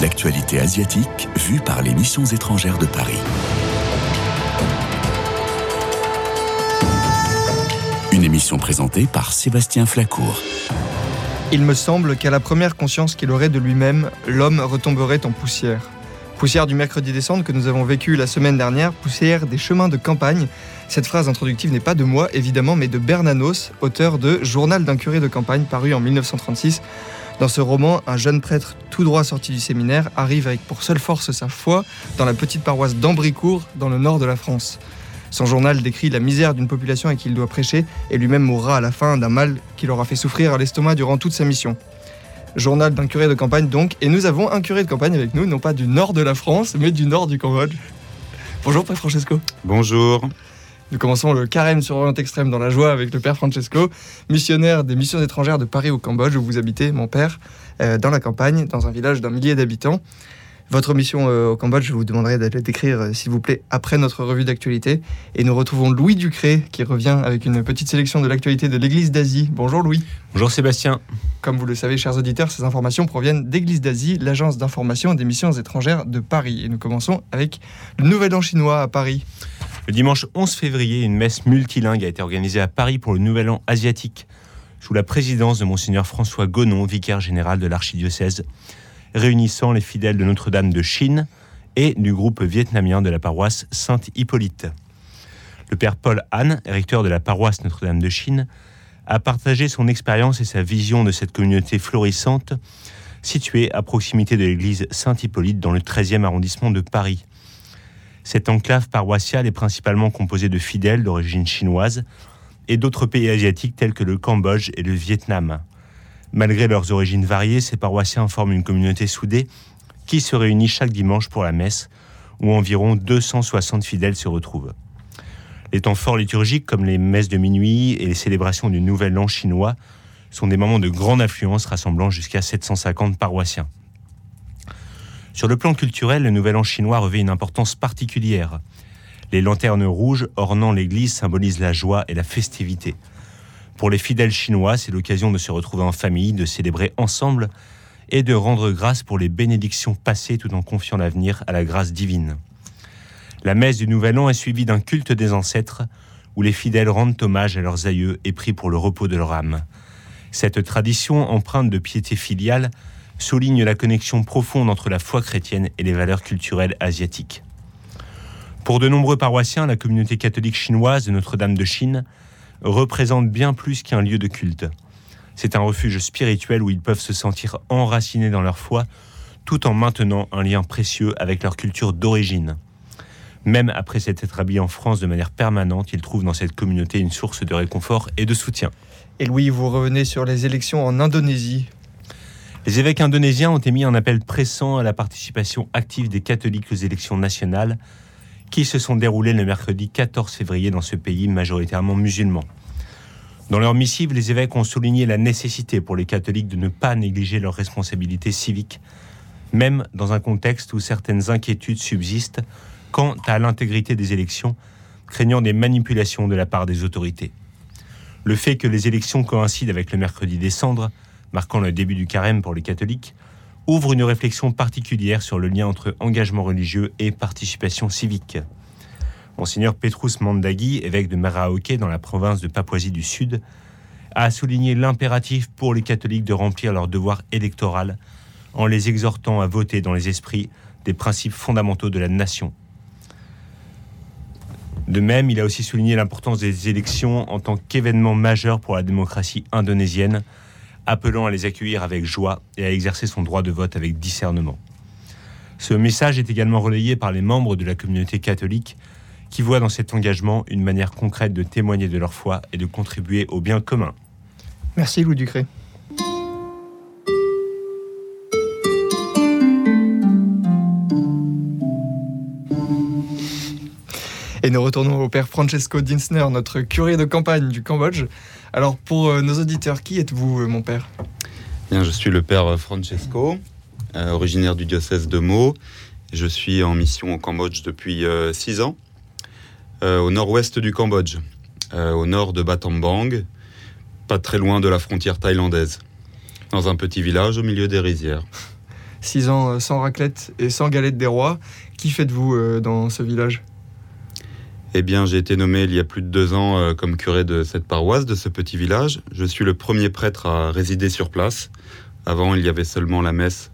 L'actualité asiatique vue par les missions étrangères de Paris. Une émission présentée par Sébastien Flacourt. Il me semble qu'à la première conscience qu'il aurait de lui-même, l'homme retomberait en poussière. Poussière du mercredi décembre que nous avons vécu la semaine dernière, poussière des chemins de campagne. Cette phrase introductive n'est pas de moi, évidemment, mais de Bernanos, auteur de Journal d'un curé de campagne, paru en 1936. Dans ce roman, un jeune prêtre tout droit sorti du séminaire arrive avec pour seule force sa foi dans la petite paroisse d'Ambricourt, dans le nord de la France. Son journal décrit la misère d'une population à qui il doit prêcher et lui-même mourra à la fin d'un mal qui l'aura fait souffrir à l'estomac durant toute sa mission. Journal d'un curé de campagne donc, et nous avons un curé de campagne avec nous, non pas du nord de la France, mais du nord du Cambodge. Bonjour Père Francesco. Bonjour. Nous commençons le carême sur Orient Extrême dans la joie avec le Père Francesco, missionnaire des missions étrangères de Paris au Cambodge, où vous habitez, mon Père, euh, dans la campagne, dans un village d'un millier d'habitants. Votre mission euh, au Cambodge, je vous demanderai de la décrire, euh, s'il vous plaît, après notre revue d'actualité. Et nous retrouvons Louis Ducré, qui revient avec une petite sélection de l'actualité de l'Église d'Asie. Bonjour Louis. Bonjour Sébastien. Comme vous le savez, chers auditeurs, ces informations proviennent d'Église d'Asie, l'agence d'information des missions étrangères de Paris. Et nous commençons avec le Nouvel An chinois à Paris. Le dimanche 11 février, une messe multilingue a été organisée à Paris pour le Nouvel An asiatique, sous la présidence de Monseigneur François Gonon, vicaire général de l'archidiocèse réunissant les fidèles de Notre-Dame de Chine et du groupe vietnamien de la paroisse Sainte-Hippolyte. Le père Paul Han, recteur de la paroisse Notre-Dame de Chine, a partagé son expérience et sa vision de cette communauté florissante située à proximité de l'église Saint-Hippolyte dans le 13e arrondissement de Paris. Cette enclave paroissiale est principalement composée de fidèles d'origine chinoise et d'autres pays asiatiques tels que le Cambodge et le Vietnam. Malgré leurs origines variées, ces paroissiens forment une communauté soudée qui se réunit chaque dimanche pour la messe, où environ 260 fidèles se retrouvent. Les temps forts liturgiques, comme les messes de minuit et les célébrations du Nouvel An chinois, sont des moments de grande affluence rassemblant jusqu'à 750 paroissiens. Sur le plan culturel, le Nouvel An chinois revêt une importance particulière. Les lanternes rouges ornant l'église symbolisent la joie et la festivité. Pour les fidèles chinois, c'est l'occasion de se retrouver en famille, de célébrer ensemble et de rendre grâce pour les bénédictions passées tout en confiant l'avenir à la grâce divine. La messe du Nouvel An est suivie d'un culte des ancêtres où les fidèles rendent hommage à leurs aïeux et prient pour le repos de leur âme. Cette tradition empreinte de piété filiale souligne la connexion profonde entre la foi chrétienne et les valeurs culturelles asiatiques. Pour de nombreux paroissiens, la communauté catholique chinoise de Notre-Dame de Chine représente bien plus qu'un lieu de culte. C'est un refuge spirituel où ils peuvent se sentir enracinés dans leur foi tout en maintenant un lien précieux avec leur culture d'origine. Même après s'être établis en France de manière permanente, ils trouvent dans cette communauté une source de réconfort et de soutien. Et Louis, vous revenez sur les élections en Indonésie. Les évêques indonésiens ont émis un appel pressant à la participation active des catholiques aux élections nationales qui se sont déroulées le mercredi 14 février dans ce pays majoritairement musulman. Dans leur missive, les évêques ont souligné la nécessité pour les catholiques de ne pas négliger leurs responsabilités civiques, même dans un contexte où certaines inquiétudes subsistent quant à l'intégrité des élections, craignant des manipulations de la part des autorités. Le fait que les élections coïncident avec le mercredi des cendres, marquant le début du carême pour les catholiques, ouvre une réflexion particulière sur le lien entre engagement religieux et participation civique. Monseigneur Petrus Mandagi, évêque de Maraoke dans la province de Papouasie du Sud, a souligné l'impératif pour les catholiques de remplir leur devoir électoral en les exhortant à voter dans les esprits des principes fondamentaux de la nation. De même, il a aussi souligné l'importance des élections en tant qu'événement majeur pour la démocratie indonésienne, appelant à les accueillir avec joie et à exercer son droit de vote avec discernement. Ce message est également relayé par les membres de la communauté catholique qui voient dans cet engagement une manière concrète de témoigner de leur foi et de contribuer au bien commun. Merci Louis Ducré. Et nous retournons au père Francesco Dinsner, notre curé de campagne du Cambodge. Alors pour euh, nos auditeurs, qui êtes-vous, euh, mon père? Bien, je suis le père Francesco, euh, originaire du diocèse de Meaux. Je suis en mission au Cambodge depuis six ans, au nord-ouest du Cambodge, au nord de Battambang, pas très loin de la frontière thaïlandaise, dans un petit village au milieu des rizières. Six ans sans raclette et sans galette des rois. Qui faites-vous dans ce village? Eh bien, j'ai été nommé il y a plus de deux ans euh, comme curé de cette paroisse, de ce petit village. Je suis le premier prêtre à résider sur place. Avant, il y avait seulement la messe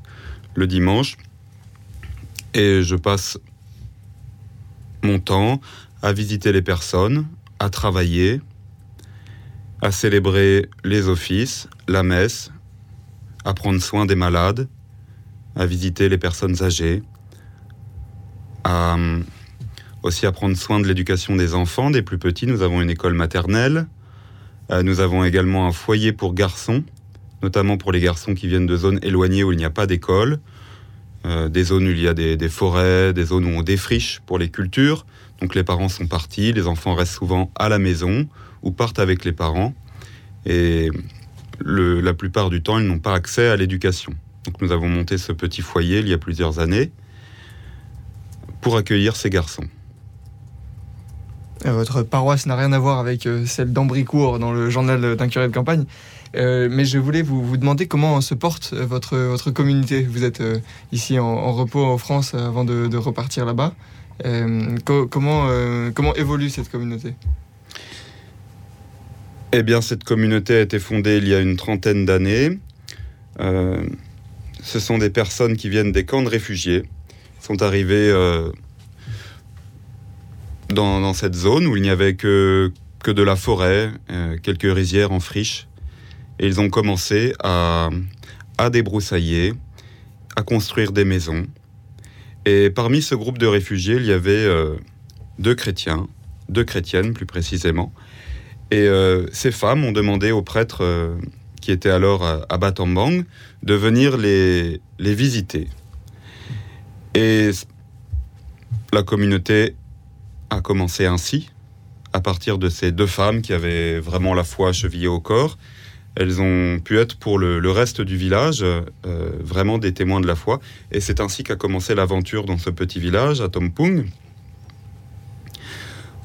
le dimanche. Et je passe mon temps à visiter les personnes, à travailler, à célébrer les offices, la messe, à prendre soin des malades, à visiter les personnes âgées, à aussi à prendre soin de l'éducation des enfants, des plus petits. Nous avons une école maternelle. Euh, nous avons également un foyer pour garçons, notamment pour les garçons qui viennent de zones éloignées où il n'y a pas d'école, euh, des zones où il y a des, forêts, des zones où on défriche pour les cultures. Donc les parents sont partis, les enfants restent souvent à la maison ou partent avec les parents. Et la plupart du temps, ils n'ont pas accès à l'éducation. Donc nous avons monté ce petit foyer il y a plusieurs années pour accueillir ces garçons. Euh, votre paroisse n'a rien à voir avec euh, celle d'Ambricourt dans le journal d'un curé de campagne. Euh, mais je voulais vous, demander comment se porte votre, votre communauté. Vous êtes ici en, repos en France avant de, repartir là-bas. Co comment, comment évolue cette communauté? Eh bien, cette communauté a été fondée il y a une trentaine d'années. ce sont des personnes qui viennent des camps de réfugiés, sont arrivées dans, cette zone où il n'y avait que, que de la forêt, euh, quelques rizières en friche. Et ils ont commencé à, à débroussailler, à construire des maisons. Et parmi ce groupe de réfugiés, il y avait euh, deux chrétiens, deux chrétiennes plus précisément. Et euh, ces femmes ont demandé aux prêtres qui étaient alors à, à Batambang de venir les, les visiter. Et la communauté a commencé ainsi, à partir de ces deux femmes qui avaient vraiment la foi chevillée au corps. Elles ont pu être pour le, reste du village euh, vraiment des témoins de la foi. Et c'est ainsi qu'a commencé l'aventure dans ce petit village, à Tompung.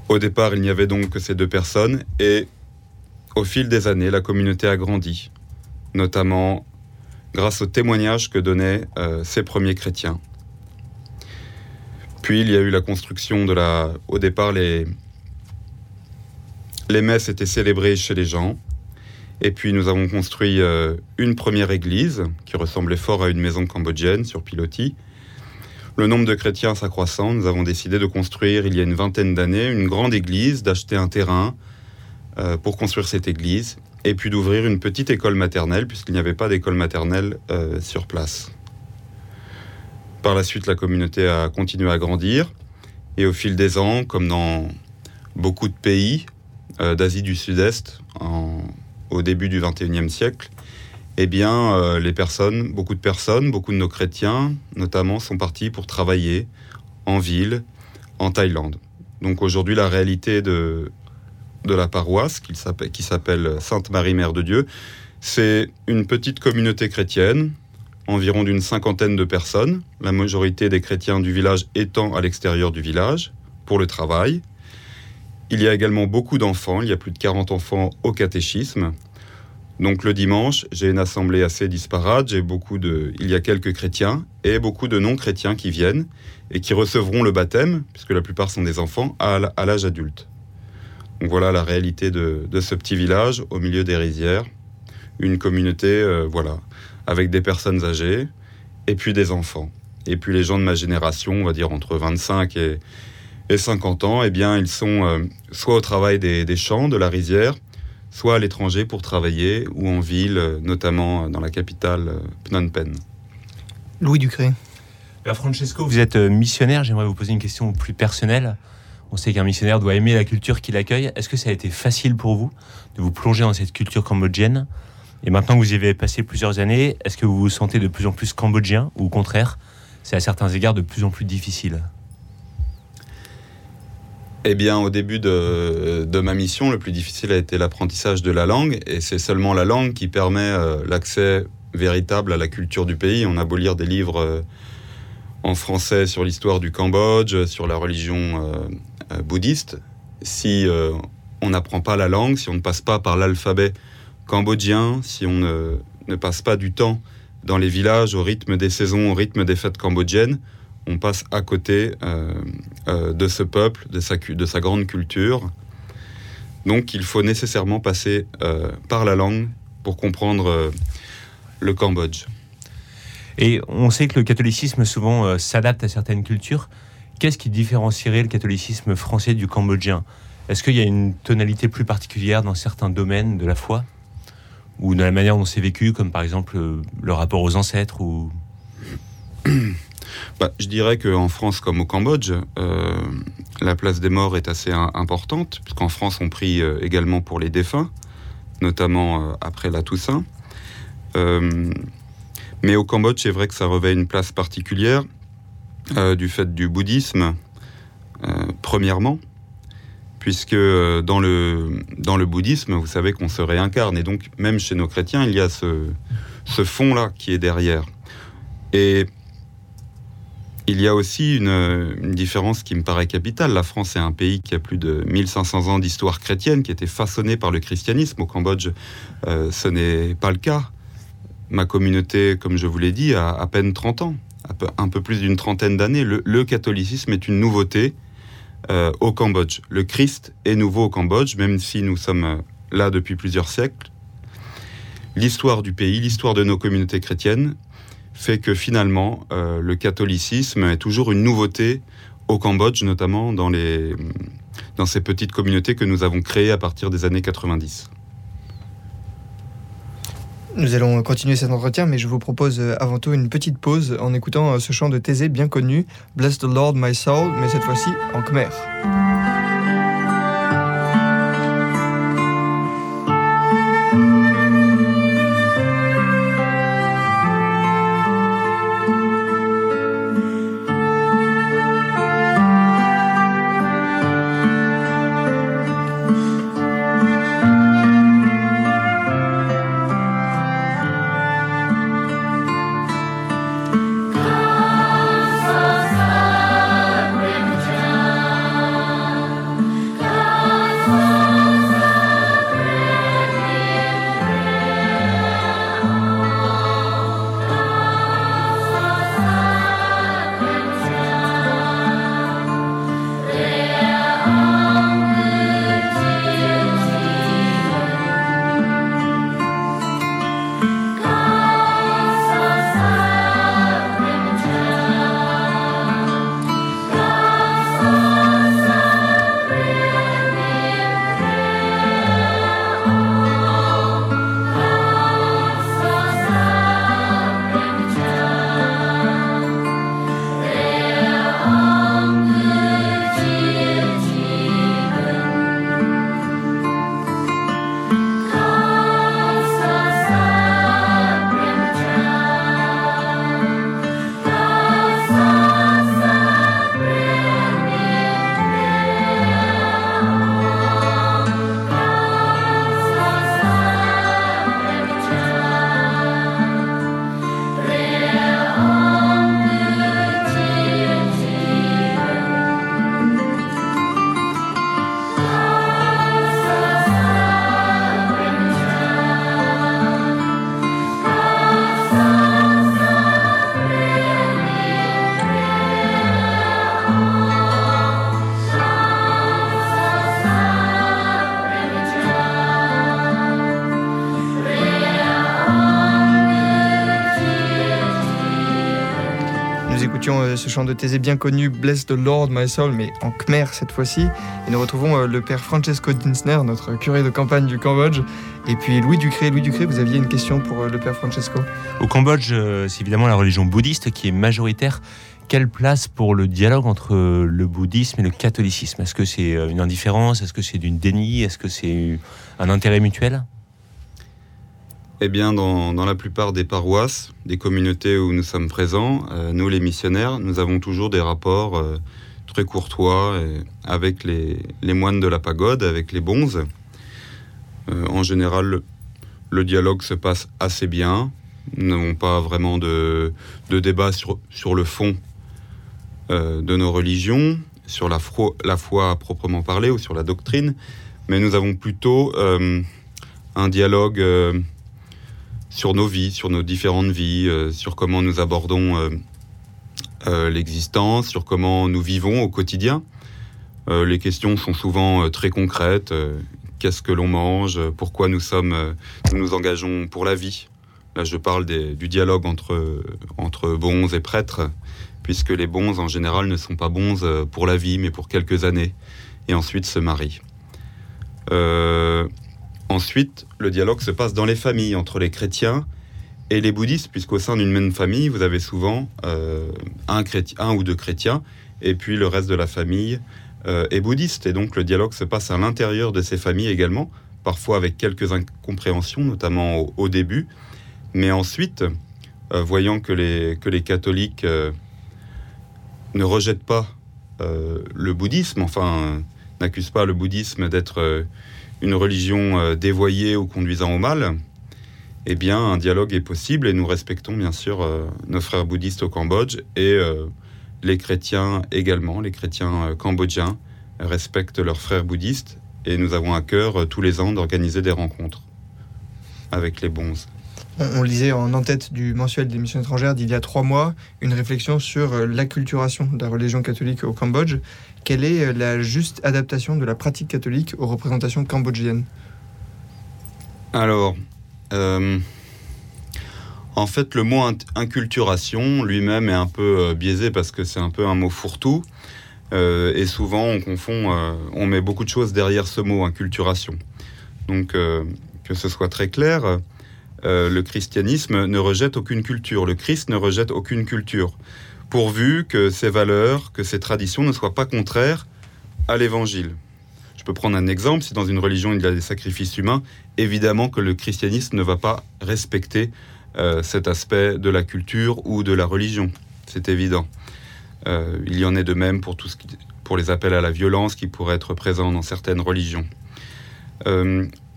Au départ, il n'y avait donc que ces deux personnes. Et au fil des années, la communauté a grandi, notamment grâce aux témoignages que donnaient euh, ces premiers chrétiens. Puis il y a eu la construction de la... Au départ, les, les messes étaient célébrées chez les gens. Et puis nous avons construit euh, une première église qui ressemblait fort à une maison cambodgienne sur pilotis. Le nombre de chrétiens s'accroissant, nous avons décidé de construire il y a une vingtaine d'années une grande église, d'acheter un terrain euh, pour construire cette église et puis d'ouvrir une petite école maternelle puisqu'il n'y avait pas d'école maternelle euh, sur place. Par la suite, la communauté a continué à grandir et au fil des ans, comme dans beaucoup de pays euh, d'Asie du Sud-Est, au début du XXIe siècle, eh bien, euh, les personnes, beaucoup de personnes, beaucoup de nos chrétiens, notamment, sont partis pour travailler en ville, en Thaïlande. Donc aujourd'hui, la réalité de, de la paroisse, qui s'appelle Sainte-Marie Mère de Dieu, c'est une petite communauté chrétienne environ d'une cinquantaine de personnes, la majorité des chrétiens du village étant à l'extérieur du village pour le travail. Il y a également beaucoup d'enfants, il y a plus de 40 enfants au catéchisme. Donc le dimanche, j'ai une assemblée assez disparate, j'ai beaucoup de il y a quelques chrétiens et beaucoup de non-chrétiens qui viennent et qui recevront le baptême puisque la plupart sont des enfants à l'âge adulte. Donc voilà la réalité de, ce petit village au milieu des rizières, une communauté euh, voilà avec des personnes âgées et puis des enfants. Et puis les gens de ma génération, on va dire entre 25 et, et 50 ans, eh bien, ils sont euh, soit au travail des, des, champs, de la rizière, soit à l'étranger pour travailler, ou en ville, notamment dans la capitale Phnom Penh. Louis Ducré. Père Francesco, vous êtes missionnaire. J'aimerais vous poser une question plus personnelle. On sait qu'un missionnaire doit aimer la culture qu'il accueille. Est-ce que ça a été facile pour vous de vous plonger dans cette culture cambodgienne? Et maintenant que vous y avez passé plusieurs années, est-ce que vous vous sentez de plus en plus cambodgien ou au contraire, c'est à certains égards de plus en plus difficile? Eh bien, au début de, ma mission, le plus difficile a été l'apprentissage de la langue, et c'est seulement la langue qui permet euh, l'accès véritable à la culture du pays. On a beau lire des livres euh, en français sur l'histoire du Cambodge, sur la religion euh, bouddhiste, si on n'apprend pas la langue, si on ne passe pas par l'alphabet cambodgien, si on ne, ne passe pas du temps dans les villages au rythme des saisons, au rythme des fêtes cambodgiennes, on passe à côté euh, euh, de ce peuple, de sa, de sa grande culture. Donc il faut nécessairement passer euh, par la langue pour comprendre le Cambodge. Et on sait que le catholicisme souvent s'adapte à certaines cultures. Qu'est-ce qui différencierait le catholicisme français du cambodgien? Est-ce qu'il y a une tonalité plus particulière dans certains domaines de la foi? Ou de la manière dont c'est vécu, comme par exemple le rapport aux ancêtres ou... bah, Je dirais qu'en France comme au Cambodge, euh, la place des morts est assez importante, puisqu'en France on prie euh, également pour les défunts, notamment euh, après la Toussaint. mais au Cambodge, c'est vrai que ça revêt une place particulière du fait du bouddhisme, premièrement, puisque dans le, dans le bouddhisme, vous savez qu'on se réincarne, et donc même chez nos chrétiens, il y a ce, ce fond-là qui est derrière. Et il y a aussi une, différence qui me paraît capitale. La France est un pays qui a plus de 1500 ans d'histoire chrétienne, qui a été façonné par le christianisme. Au Cambodge, euh, ce n'est pas le cas. Ma communauté, comme je vous l'ai dit, a à peine 30 ans, un peu plus d'une trentaine d'années. Le, catholicisme est une nouveauté euh, au Cambodge. Le Christ est nouveau au Cambodge, même si nous sommes euh, là depuis plusieurs siècles. L'histoire du pays, l'histoire de nos communautés chrétiennes fait que finalement, euh, le catholicisme est toujours une nouveauté au Cambodge, notamment dans, les, dans ces petites communautés que nous avons créées à partir des années 90. Nous allons continuer cet entretien, mais je vous propose euh, avant tout une petite pause en écoutant euh, ce chant de Thésée bien connu, Bless the Lord my soul, mais cette fois-ci en khmer. De Thésée bien connu, Bless the Lord, my soul, mais en khmer cette fois-ci. Et nous retrouvons euh, le père Francesco Dinsner, notre curé de campagne du Cambodge. Et puis Louis Ducré. Louis Ducré, vous aviez une question pour euh, le père Francesco Au Cambodge, euh, c'est évidemment la religion bouddhiste qui est majoritaire. Quelle place pour le dialogue entre le bouddhisme et le catholicisme? Est-ce que c'est une indifférence? Est-ce que c'est d'une déni? Est-ce que c'est un intérêt mutuel? Eh bien, dans, la plupart des paroisses, des communautés où nous sommes présents, euh, nous les missionnaires, nous avons toujours des rapports euh, très courtois avec les, moines de la pagode, avec les bonzes. Euh, en général, le, dialogue se passe assez bien. Nous n'avons pas vraiment de, débat sur, sur, le fond de nos religions, sur la, la foi à proprement parler ou sur la doctrine, mais nous avons plutôt un dialogue sur nos vies, sur nos différentes vies, sur comment nous abordons l'existence, sur comment nous vivons au quotidien. les questions sont souvent très concrètes. Qu'est-ce que l'on mange Pourquoi nous sommes, nous nous engageons pour la vie Là, je parle du dialogue entre, entre bons et prêtres, puisque les bons, en général, ne sont pas bons euh, pour la vie, mais pour quelques années, et ensuite se marient. Euh, ensuite, le dialogue se passe dans les familles, entre les chrétiens et les bouddhistes, puisqu'au sein d'une même famille, vous avez souvent euh, un, ou deux chrétiens, et puis le reste de la famille est bouddhiste. Et donc le dialogue se passe à l'intérieur de ces familles également, parfois avec quelques incompréhensions, notamment au début, mais ensuite, euh, voyant que les, que les catholiques euh, ne rejettent pas euh, le bouddhisme, enfin, n'accusent pas le bouddhisme d'être une religion dévoyée ou conduisant au mal, eh bien, un dialogue est possible et nous respectons bien sûr nos frères bouddhistes au Cambodge et les chrétiens également, les chrétiens cambodgiens respectent leurs frères bouddhistes et nous avons à cœur tous les ans d'organiser des rencontres avec les bons on, lisait en en-tête du mensuel des missions étrangères d'il y a trois mois une réflexion sur euh, l'acculturation de la religion catholique au Cambodge. Quelle est euh, la juste adaptation de la pratique catholique aux représentations cambodgiennes? Alors, euh, en fait, le mot inculturation lui-même est un peu biaisé parce que c'est un peu un mot fourre-tout. et souvent, on confond, on met beaucoup de choses derrière ce mot inculturation. Donc, que ce soit très clair, euh, le christianisme ne rejette aucune culture, le Christ ne rejette aucune culture, pourvu que ses valeurs, que ses traditions ne soient pas contraires à l'évangile. Je peux prendre un exemple, si dans une religion il y a des sacrifices humains, évidemment que le christianisme ne va pas respecter euh, cet aspect de la culture ou de la religion, c'est évident. Euh, il y en est de même pour, pour les appels à la violence qui pourraient être présents dans certaines religions.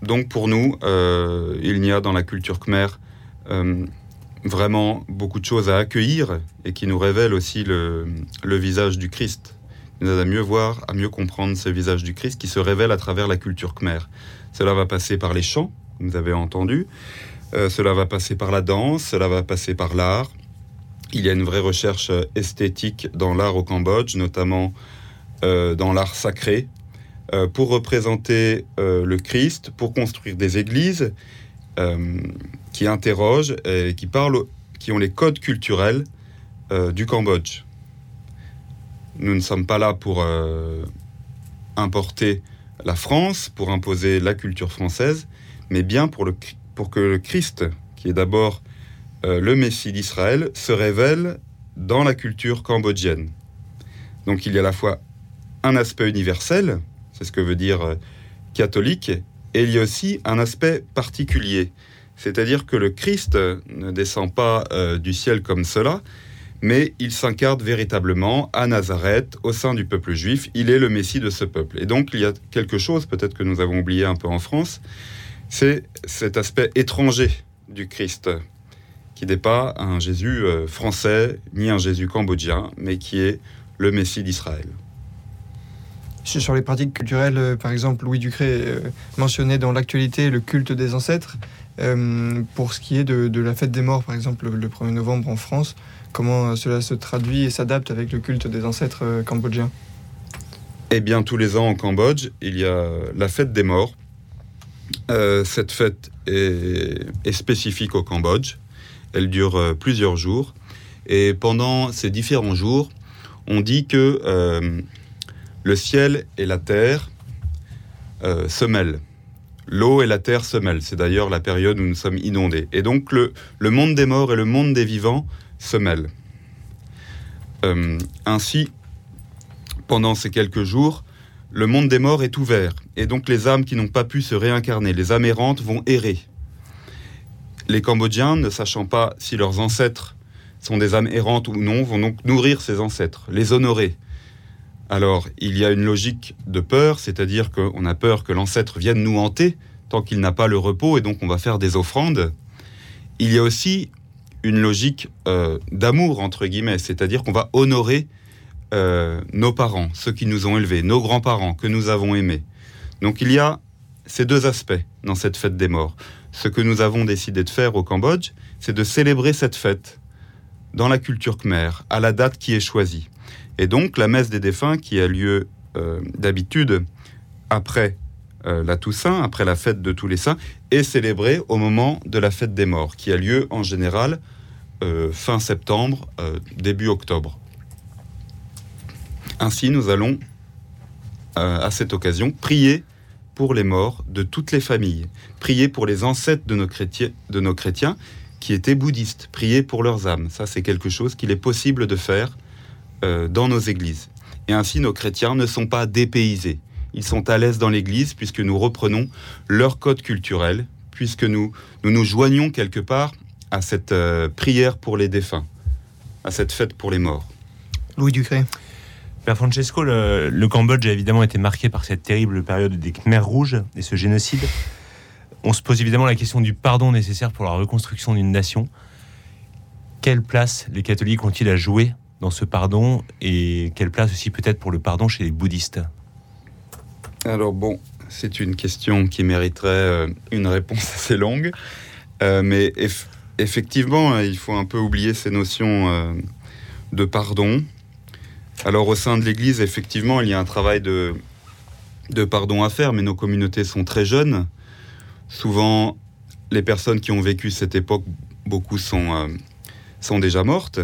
Donc pour nous, euh, il y a dans la culture khmer euh, vraiment beaucoup de choses à accueillir et qui nous révèlent aussi le, visage du Christ. Il nous aide à mieux voir, à mieux comprendre ce visage du Christ qui se révèle à travers la culture khmer. Cela va passer par les chants, vous avez entendu. Euh, cela va passer par la danse, cela va passer par l'art. Il y a une vraie recherche esthétique dans l'art au Cambodge, notamment dans l'art sacré, euh, pour représenter euh, le Christ, pour construire des églises euh, qui interrogent et qui parlent, qui ont les codes culturels du Cambodge. Nous ne sommes pas là pour importer la France, pour imposer la culture française, mais bien le, pour que le Christ, qui est d'abord le Messie d'Israël, se révèle dans la culture cambodgienne. Donc il y a à la fois un aspect universel, c'est ce que veut dire euh, catholique. Et il y a aussi un aspect particulier, c'est-à-dire que le Christ ne descend pas euh, du ciel comme cela, mais il s'incarne véritablement à Nazareth, au sein du peuple juif. Il est le Messie de ce peuple. Et donc il y a quelque chose, peut-être que nous avons oublié un peu en France, c'est cet aspect étranger du Christ, qui n'est pas un Jésus euh, français, ni un Jésus cambodgien, mais qui est le Messie d'Israël. Sur les pratiques culturelles, euh, par exemple, Louis Ducré euh, mentionnait dans l'actualité le culte des ancêtres. Euh, pour ce qui est de, la fête des morts, par exemple, le, 1er novembre en France, comment cela se traduit et s'adapte avec le culte des ancêtres cambodgiens? Eh bien, tous les ans en Cambodge, il y a la fête des morts. cette fête est, est, spécifique au Cambodge. Elle dure plusieurs jours. Et pendant ces différents jours, on dit que le ciel et la terre euh, se mêlent. L'eau et la terre se mêlent. C'est d'ailleurs la période où nous sommes inondés. Et donc le, monde des morts et le monde des vivants se mêlent. Euh, ainsi, pendant ces quelques jours, le monde des morts est ouvert. Et donc les âmes qui n'ont pas pu se réincarner, les âmes errantes, vont errer. Les Cambodgiens, ne sachant pas si leurs ancêtres sont des âmes errantes ou non, vont donc nourrir ces ancêtres, les honorer, alors, il y a une logique de peur, c'est-à-dire qu'on a peur que l'ancêtre vienne nous hanter tant qu'il n'a pas le repos, et donc on va faire des offrandes. Il y a aussi une logique euh, d'amour, entre guillemets, c'est-à-dire qu'on va honorer euh, nos parents, ceux qui nous ont élevés, nos grands-parents que nous avons aimés. Donc il y a ces deux aspects dans cette fête des morts. Ce que nous avons décidé de faire au Cambodge, c'est de célébrer cette fête dans la culture khmer, à la date qui est choisie. Et donc la messe des défunts qui a lieu euh, d'habitude après euh, la Toussaint, après la fête de tous les saints, est célébrée au moment de la fête des morts, qui a lieu en général euh, fin septembre, début octobre. Ainsi, nous allons, à cette occasion, prier pour les morts de toutes les familles, prier pour les ancêtres de nos chrétiens, de nos chrétiens qui étaient bouddhistes, prier pour leurs âmes. Ça, c'est quelque chose qu'il est possible de faire euh, dans nos églises. Et ainsi, nos chrétiens ne sont pas dépaysés. Ils sont à l'aise dans l'église puisque nous reprenons leur code culturel, puisque nous nous, nous joignons quelque part à cette euh, prière pour les défunts, à cette fête pour les morts. Louis Ducré. Père Francesco, le, le, Cambodge a évidemment été marqué par cette terrible période des Khmers rouges et ce génocide on se pose évidemment la question du pardon nécessaire pour la reconstruction d'une nation. Quelle place les catholiques ont-ils à jouer dans ce pardon et quelle place aussi peut-être pour le pardon chez les bouddhistes Alors bon, c'est une question qui mériterait euh, une réponse assez longue, euh, mais effectivement, il faut un peu oublier ces notions euh, de pardon. Alors au sein de l'Église, effectivement, il y a un travail de, de pardon à faire, mais nos communautés sont très jeunes. Souvent, les personnes qui ont vécu cette époque, beaucoup sont, euh, sont déjà mortes.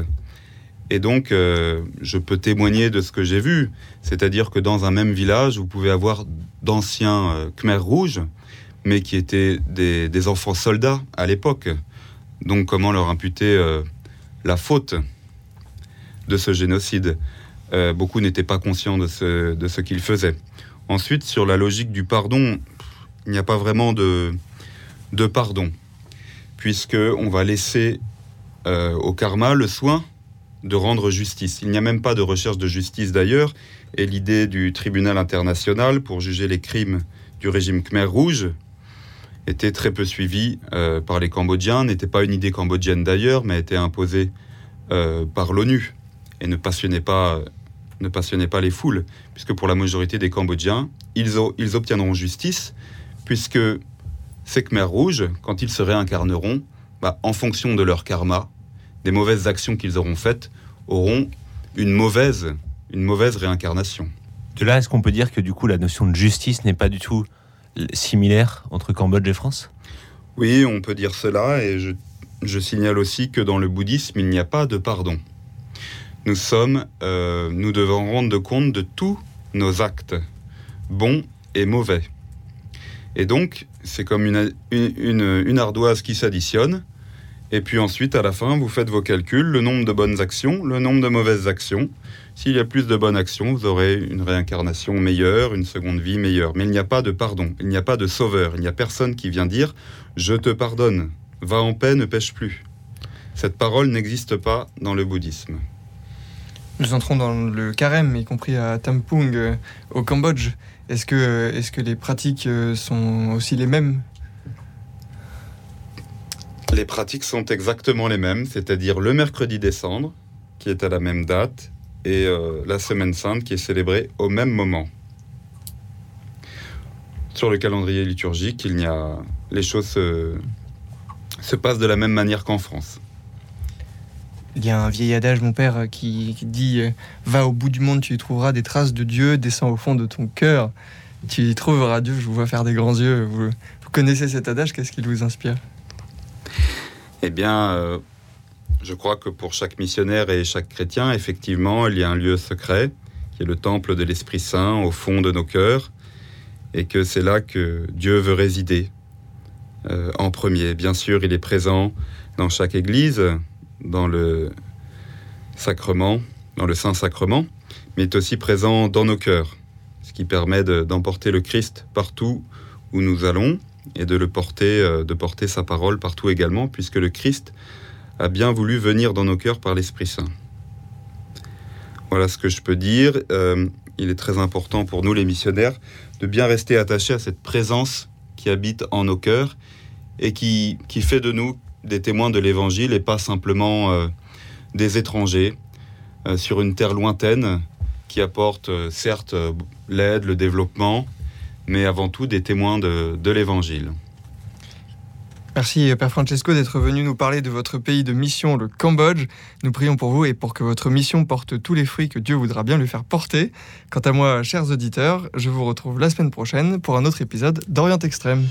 Et donc, euh, je peux témoigner de ce que j'ai vu. C'est-à-dire que dans un même village, vous pouvez avoir d'anciens euh, Khmer rouges, mais qui étaient des, enfants soldats à l'époque. Donc, comment leur imputer la faute de ce génocide? Beaucoup n'étaient pas conscients de ce, qu'ils faisaient. Ensuite, sur la logique du pardon, il n'y a pas vraiment de, de pardon, puisque on va laisser euh, au karma le soin de rendre justice. Il n'y a même pas de recherche de justice d'ailleurs, et l'idée du tribunal international pour juger les crimes du régime Khmer Rouge était très peu suivie euh, par les Cambodgiens, n'était pas une idée cambodgienne d'ailleurs, mais été imposée euh, par l'ONU et ne passionnait pas ne passionnait pas les foules, puisque pour la majorité des Cambodgiens, ils, obtiendront justice, puisque ces Khmers rouges, quand ils se réincarneront, bah, en fonction de leur karma, des mauvaises actions qu'ils auront faites, auront une mauvaise, une mauvaise réincarnation. De là, est-ce qu'on peut dire que du coup la notion de justice n'est pas du tout similaire entre Cambodge et France? Oui, on peut dire cela, et je, je, signale aussi que dans le bouddhisme, il n'y a pas de pardon. Nous sommes, euh, nous devons rendre compte de tous nos actes, bons et mauvais. Et donc, c'est comme une, une, ardoise qui s'additionne. Et puis ensuite, à la fin, vous faites vos calculs, le nombre de bonnes actions, le nombre de mauvaises actions. S'il y a plus de bonnes actions, vous aurez une réincarnation meilleure, une seconde vie meilleure. Mais il n'y a pas de pardon, il n'y a pas de sauveur, il n'y a personne qui vient dire ⁇ Je te pardonne, va en paix, ne pêche plus ⁇ Cette parole n'existe pas dans le bouddhisme. Nous entrons dans le carême, y compris à Tampung, euh, au Cambodge. Est-ce que, est que les pratiques euh, sont aussi les mêmes? Les pratiques sont exactement les mêmes, c'est-à-dire le mercredi décembre, qui est à la même date, et euh, la Semaine Sainte, qui est célébrée au même moment. Sur le calendrier liturgique, il y a les choses se passent de la même manière qu'en France. Il y a un vieil adage, mon père, qui, dit euh, Va au bout du monde, tu y trouveras des traces de Dieu, descends au fond de ton cœur, tu y trouveras Dieu. Je vous vois faire des grands yeux. Vous, connaissez cet adage, qu'est-ce qui vous inspire? Eh bien, euh, je crois que pour chaque missionnaire et chaque chrétien, effectivement, il y a un lieu secret, qui est le temple de l'Esprit Saint, au fond de nos cœurs, et que c'est là que Dieu veut résider. Euh, en premier, bien sûr, il est présent dans chaque église, dans le sacrement, dans le Saint-Sacrement, mais est aussi présent dans nos cœurs, ce qui permet d'emporter le Christ partout où nous allons et de le porter, euh, de porter sa parole partout également, puisque le Christ a bien voulu venir dans nos cœurs par l'Esprit Saint. Voilà ce que je peux dire. Euh, il est très important pour nous, les missionnaires, de bien rester attachés à cette présence qui habite en nos cœurs et qui, qui fait de nous des témoins de l'Évangile et pas simplement euh, des étrangers sur une terre lointaine qui apporte certes l'aide, le développement, mais avant tout des témoins de, l'Évangile. Merci Père Francesco d'être venu nous parler de votre pays de mission, le Cambodge. Nous prions pour vous et pour que votre mission porte tous les fruits que Dieu voudra bien lui faire porter. Quant à moi, chers auditeurs, je vous retrouve la semaine prochaine pour un autre épisode d'Orient Extrême.